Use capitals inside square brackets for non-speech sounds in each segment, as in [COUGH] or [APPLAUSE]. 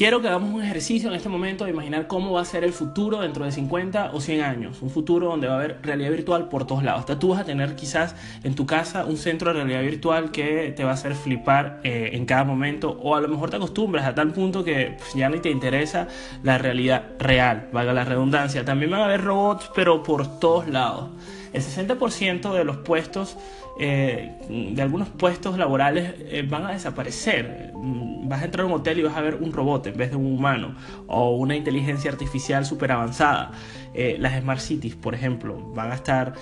quiero que hagamos un ejercicio en este momento de imaginar cómo va a ser el futuro dentro de 50 o 100 años. Un futuro donde va a haber realidad virtual por todos lados. Hasta tú vas a tener quizás en tu casa un centro de realidad virtual que te va a hacer flipar eh, en cada momento o a lo mejor te acostumbras a tal punto que pues, ya ni te interesa la realidad real, valga la redundancia. También van a haber robots pero por todos lados. El 60% de los puestos eh, de algunos puestos laborales eh, van a desaparecer. Mm, vas a entrar a un hotel y vas a ver un robot en vez de un humano o una inteligencia artificial súper avanzada. Eh, las Smart Cities, por ejemplo, van a estar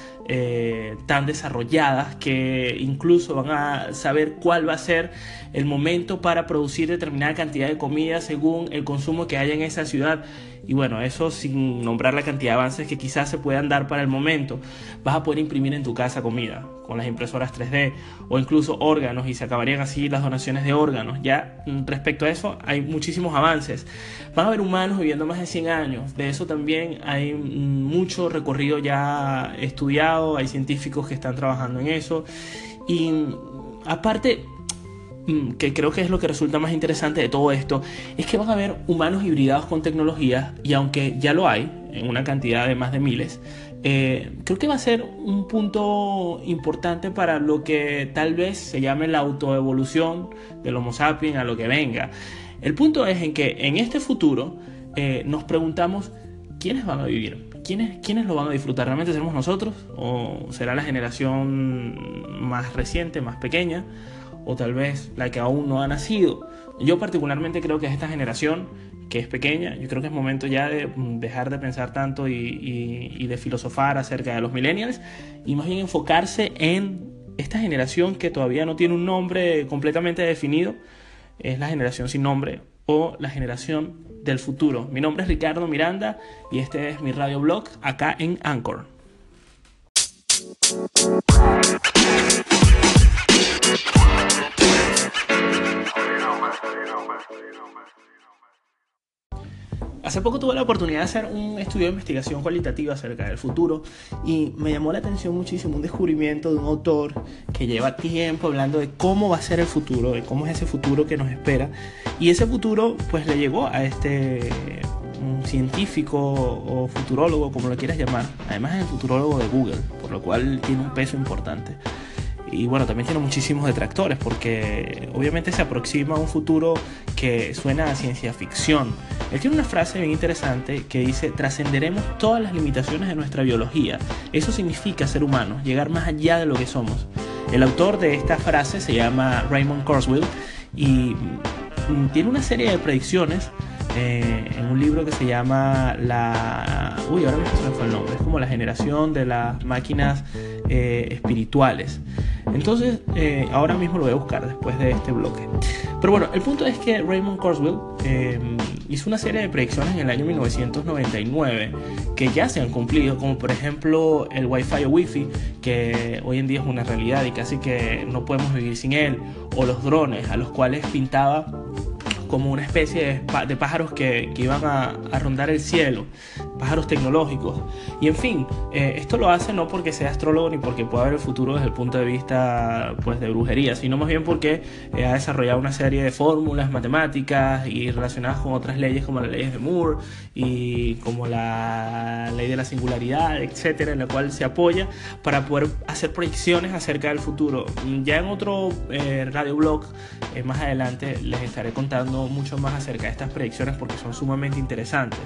tan desarrolladas que incluso van a saber cuál va a ser el momento para producir determinada cantidad de comida según el consumo que haya en esa ciudad. Y bueno, eso sin nombrar la cantidad de avances que quizás se puedan dar para el momento. Vas a poder imprimir en tu casa comida con las impresoras 3D o incluso órganos y se acabarían así las donaciones de órganos. Ya mm, respecto a eso hay muchísimos avances. Van a haber humanos viviendo más de 100 años. De eso también hay mm, mucho recorrido ya estudiado. Hay científicos que están trabajando en eso. Y mm, aparte que creo que es lo que resulta más interesante de todo esto, es que van a haber humanos hibridados con tecnología y aunque ya lo hay en una cantidad de más de miles, eh, creo que va a ser un punto importante para lo que tal vez se llame la autoevolución del Homo sapiens a lo que venga. El punto es en que en este futuro eh, nos preguntamos quiénes van a vivir, ¿Quiénes, ¿quiénes lo van a disfrutar? ¿Realmente seremos nosotros? ¿O será la generación más reciente, más pequeña? O tal vez la que aún no ha nacido. Yo particularmente creo que es esta generación que es pequeña, yo creo que es momento ya de mm, dejar de pensar tanto y, de filosofar acerca de los millennials y más bien enfocarse en esta generación que todavía no tiene un nombre completamente definido, es la generación sin nombre o la generación del futuro. Mi nombre es Ricardo Miranda y este es mi radio blog acá en Anchor. Hace poco tuve la oportunidad de hacer un estudio de investigación cualitativa acerca del futuro y me llamó la atención muchísimo un descubrimiento de un autor que lleva tiempo hablando de cómo va a ser el futuro, de cómo es ese futuro que nos espera. Y ese futuro pues le llegó a este científico o futurólogo, como lo quieras llamar. Además es el futurólogo de Google, por lo cual tiene un peso importante y bueno, también tiene muchísimos detractores porque obviamente se aproxima a un futuro que suena a ciencia ficción. Él tiene una frase bien interesante que dice, trascenderemos todas las limitaciones de nuestra biología. Eso significa ser humanos, llegar más allá de lo que somos. El autor de esta frase se llama Raymond Kurzweil y mm, tiene una serie de predicciones eh, en un libro que se llama la... Uy, ahora mismo se me fue el nombre. Es como la generación de las máquinas eh, espirituales. Entonces, eh, ahora mismo lo voy a buscar después de este bloque. Pero bueno, el punto es que Raymond Kurzweil hizo una serie de predicciones en el año 1999 que ya se han cumplido, como por ejemplo el Wi-Fi o Wi-Fi, que hoy en día es una realidad y casi que no podemos vivir sin él, o los drones, a los cuales pintaba como una especie de, pájaros que, iban a, rondar el cielo, pájaros tecnológicos. Y en fin, eh, esto lo hace no porque sea astrólogo ni porque pueda ver el futuro desde el punto de vista pues, de brujería, sino más bien porque eh, ha desarrollado una serie de fórmulas matemáticas y relacionadas con otras leyes como las leyes de Moore y como la ley de la singularidad, etcétera, en la cual se apoya para poder hacer proyecciones acerca del futuro. Ya en otro eh, radio blog más adelante les estaré contando mucho más acerca de estas predicciones porque son sumamente interesantes.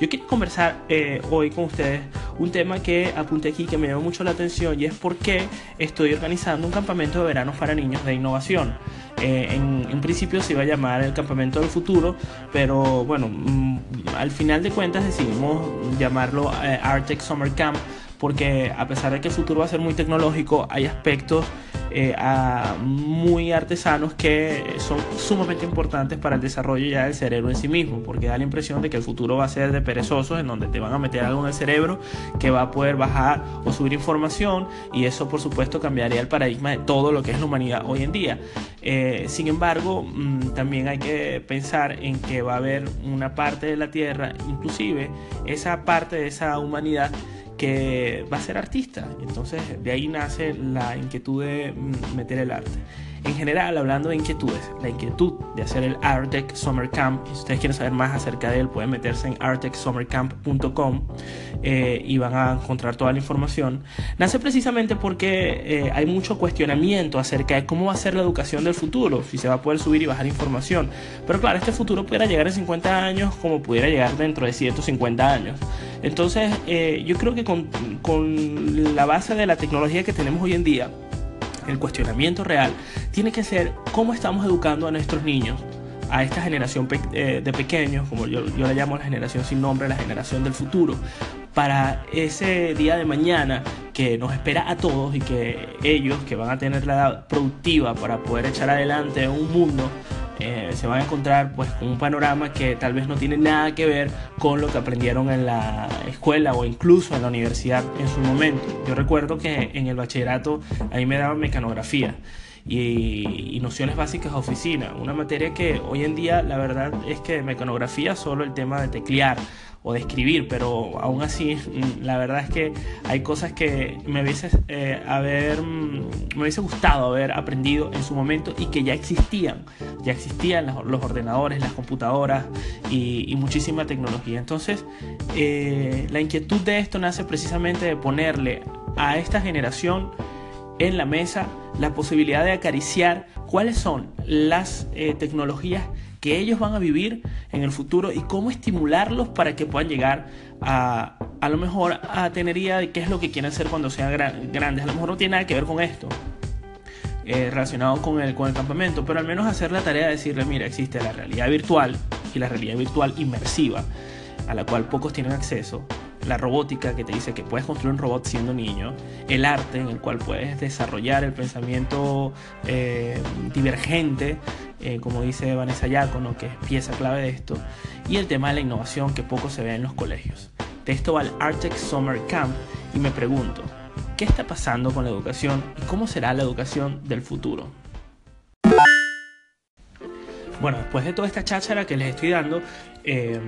Yo quiero conversar eh, hoy con ustedes un tema que apunté aquí que me llamó mucho la atención y es por qué estoy organizando un campamento de verano para niños de innovación. Eh, en, principio se iba a llamar el campamento del futuro, pero bueno, mm, al final de cuentas decidimos llamarlo eh, Artec Summer Camp porque a pesar de que el futuro va a ser muy tecnológico, hay aspectos eh, muy artesanos que son sumamente importantes para el desarrollo ya del cerebro en sí mismo, porque da la impresión de que el futuro va a ser de perezosos, en donde te van a meter algo en el cerebro que va a poder bajar o subir información y eso por supuesto cambiaría el paradigma de todo lo que es la humanidad hoy en día. Eh, sin embargo, mm, también hay que pensar en que va a haber una parte de la Tierra, inclusive esa parte de esa humanidad, que va a ser artista. Entonces de ahí nace la inquietud de meter el arte. En general, hablando de inquietudes, la inquietud de hacer el Artec Summer Camp, si ustedes quieren saber más acerca de él, pueden meterse en artecsummercamp.com eh, y van a encontrar toda la información. Nace precisamente porque eh, hay mucho cuestionamiento acerca de cómo va a ser la educación del futuro, si se va a poder subir y bajar información. Pero claro, este futuro pudiera llegar en 50 años como pudiera llegar dentro de 150 años. Entonces, eh, yo creo que con, con la base de la tecnología que tenemos hoy en día, el cuestionamiento real tiene que ser cómo estamos educando a nuestros niños, a esta generación eh, de pequeños, como yo, yo la llamo la generación sin nombre, la generación del futuro, para ese día de mañana que nos espera a todos y que ellos, que van a tener la edad productiva para poder echar adelante un mundo, eh, se van a encontrar pues con un panorama que tal vez no tiene nada que ver con lo que aprendieron en la escuela o incluso en la universidad en su momento. Yo recuerdo que en el bachillerato a mí me daban mecanografía y, nociones básicas de oficina, una materia que hoy en día la verdad es que mecanografía solo el tema de teclear o de escribir, pero aún así mm, la verdad es que hay cosas que me hubiese, eh, haber, mm, me hubiese gustado haber aprendido en su momento y que ya existían, ya existían los, ordenadores, las computadoras y, muchísima tecnología. Entonces eh, la inquietud de esto nace precisamente de ponerle a esta generación en la mesa la posibilidad de acariciar cuáles son las eh, tecnologías que ellos van a vivir en el futuro y cómo estimularlos para que puedan llegar a, a lo mejor a tener idea de qué es lo que quieren ser cuando sean grandes. A lo mejor no tiene nada que ver con esto. Eh, relacionado con el, con el campamento, pero al menos hacer la tarea de decirle, mira, existe la realidad virtual y la realidad virtual inmersiva, a la cual pocos tienen acceso, la robótica que te dice que puedes construir un robot siendo niño, el arte en el cual puedes desarrollar el pensamiento eh, divergente eh, como dice Vanessa Yacono, que es pieza clave de esto, y el tema de la innovación que poco se ve en los colegios. De esto va el Artex Summer Camp y me pregunto, ¿qué está pasando con la educación y cómo será la educación del futuro? Bueno, después de toda esta cháchara que les estoy dando, eh,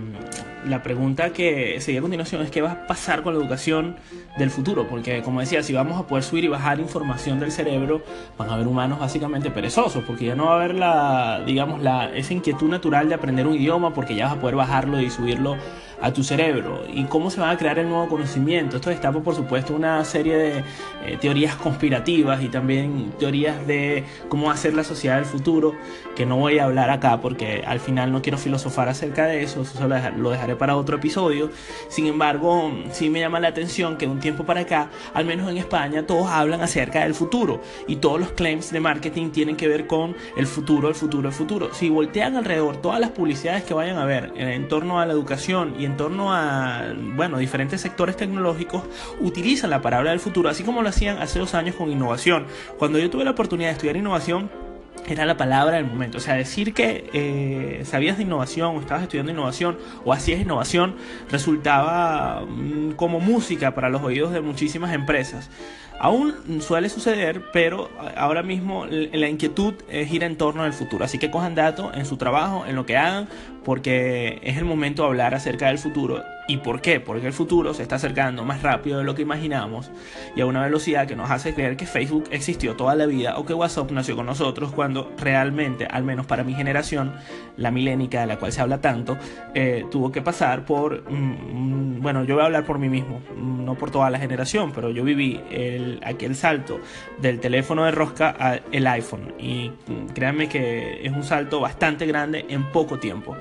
la pregunta que sigue a continuación es qué va a pasar con la educación del futuro, porque como decía, si vamos a poder subir y bajar información del cerebro, van a haber humanos básicamente perezosos, porque ya no va a haber la, digamos, la, esa inquietud natural de aprender un idioma, porque ya vas a poder bajarlo y subirlo a tu cerebro. ¿Y cómo se va a crear el nuevo conocimiento? Esto destapa, por supuesto, una serie de eh, teorías conspirativas y también teorías de cómo hacer la sociedad del futuro, que no voy a hablar acá porque al final no quiero filosofar acerca de eso, eso lo dejaré para otro episodio. Sin embargo, sí me llama la atención que de un tiempo para acá, al menos en España, todos hablan acerca del futuro y todos los claims de marketing tienen que ver con el futuro, el futuro, el futuro. Si voltean alrededor todas las publicidades que vayan a ver en torno a la educación y en torno a, bueno, diferentes sectores tecnológicos, utilizan la palabra del futuro, así como lo hacían hace dos años con innovación. Cuando yo tuve la oportunidad de estudiar innovación, era la palabra del momento. O sea, decir que eh, sabías de innovación o estabas estudiando innovación o hacías innovación resultaba mm, como música para los oídos de muchísimas empresas. Aún suele suceder, pero ahora mismo la inquietud gira en torno al futuro. Así que cojan datos en su trabajo, en lo que hagan, porque es el momento de hablar acerca del futuro. ¿Y por qué? Porque el futuro se está acercando más rápido de lo que imaginamos y a una velocidad que nos hace creer que Facebook existió toda la vida o que WhatsApp nació con nosotros cuando realmente, al menos para mi generación, la milénica de la cual se habla tanto, eh, tuvo que pasar por, mm, mm, bueno, yo voy a hablar por mí mismo, mm, no por toda la generación, pero yo viví el, aquel salto del teléfono de rosca al iPhone y créanme que es un salto bastante grande en poco tiempo.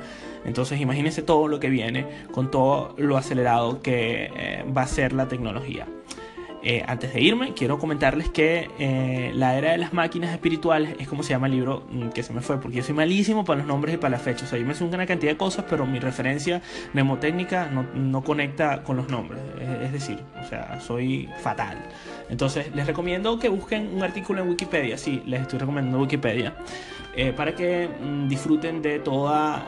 Entonces imagínense todo lo que viene con todo lo acelerado que eh, va a ser la tecnología. Eh, antes de irme, quiero comentarles que eh, La Era de las Máquinas Espirituales es como se llama el libro mm, que se me fue, porque yo soy malísimo para los nombres y para las fechas. O sea, yo me sé una cantidad de cosas, pero mi referencia mnemotécnica no, no conecta con los nombres. Es, decir, o sea, soy fatal. Entonces, les recomiendo que busquen un artículo en Wikipedia. Sí, les estoy recomendando Wikipedia. Eh, para que mm, disfruten de toda,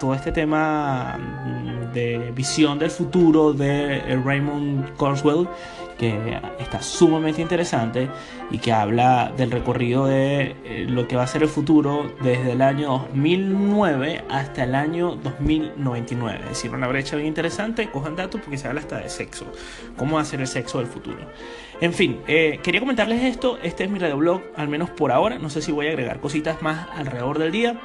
todo este tema mm, de visión del futuro de Raymond Kurzweil que está sumamente interesante y que habla del recorrido de eh, lo que va a ser el futuro desde el año 2009 hasta el año 2099. Es decir, una brecha bien interesante. Cojan datos porque se habla hasta de sexo. ¿Cómo va a ser el sexo del futuro? En fin, eh, quería comentarles esto. Este es mi blog, al menos por ahora. No sé si voy a agregar cositas más alrededor del día.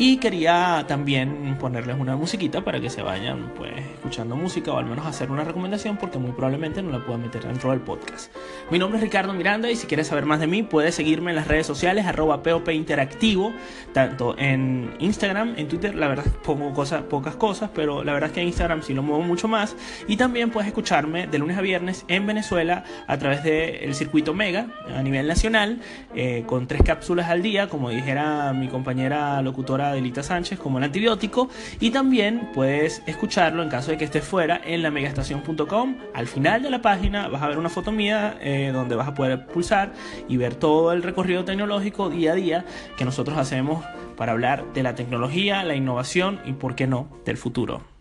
Y quería también ponerles una musiquita para que se vayan pues escuchando música o al menos hacer una recomendación porque muy probablemente no la pueda meter dentro del podcast. Mi nombre es Ricardo Miranda y si quieres saber más de mí puedes seguirme en las redes sociales arroba POP Interactivo, tanto en Instagram, en Twitter, la verdad [LAUGHS] pongo cosas, pocas cosas, pero la verdad es que en Instagram sí lo muevo mucho más. Y también puedes escucharme de lunes a viernes en Venezuela a través del circuito Mega a nivel nacional, eh, con tres cápsulas al día, como dijera mi compañera locutora Adelita Sánchez como el antibiótico y también puedes escucharlo en caso de que estés fuera en la megastación.com. Al final de la página vas a ver una foto mía eh, donde vas a poder pulsar y ver todo el recorrido tecnológico día a día que nosotros hacemos para hablar de la tecnología, la innovación y, por qué no, del futuro.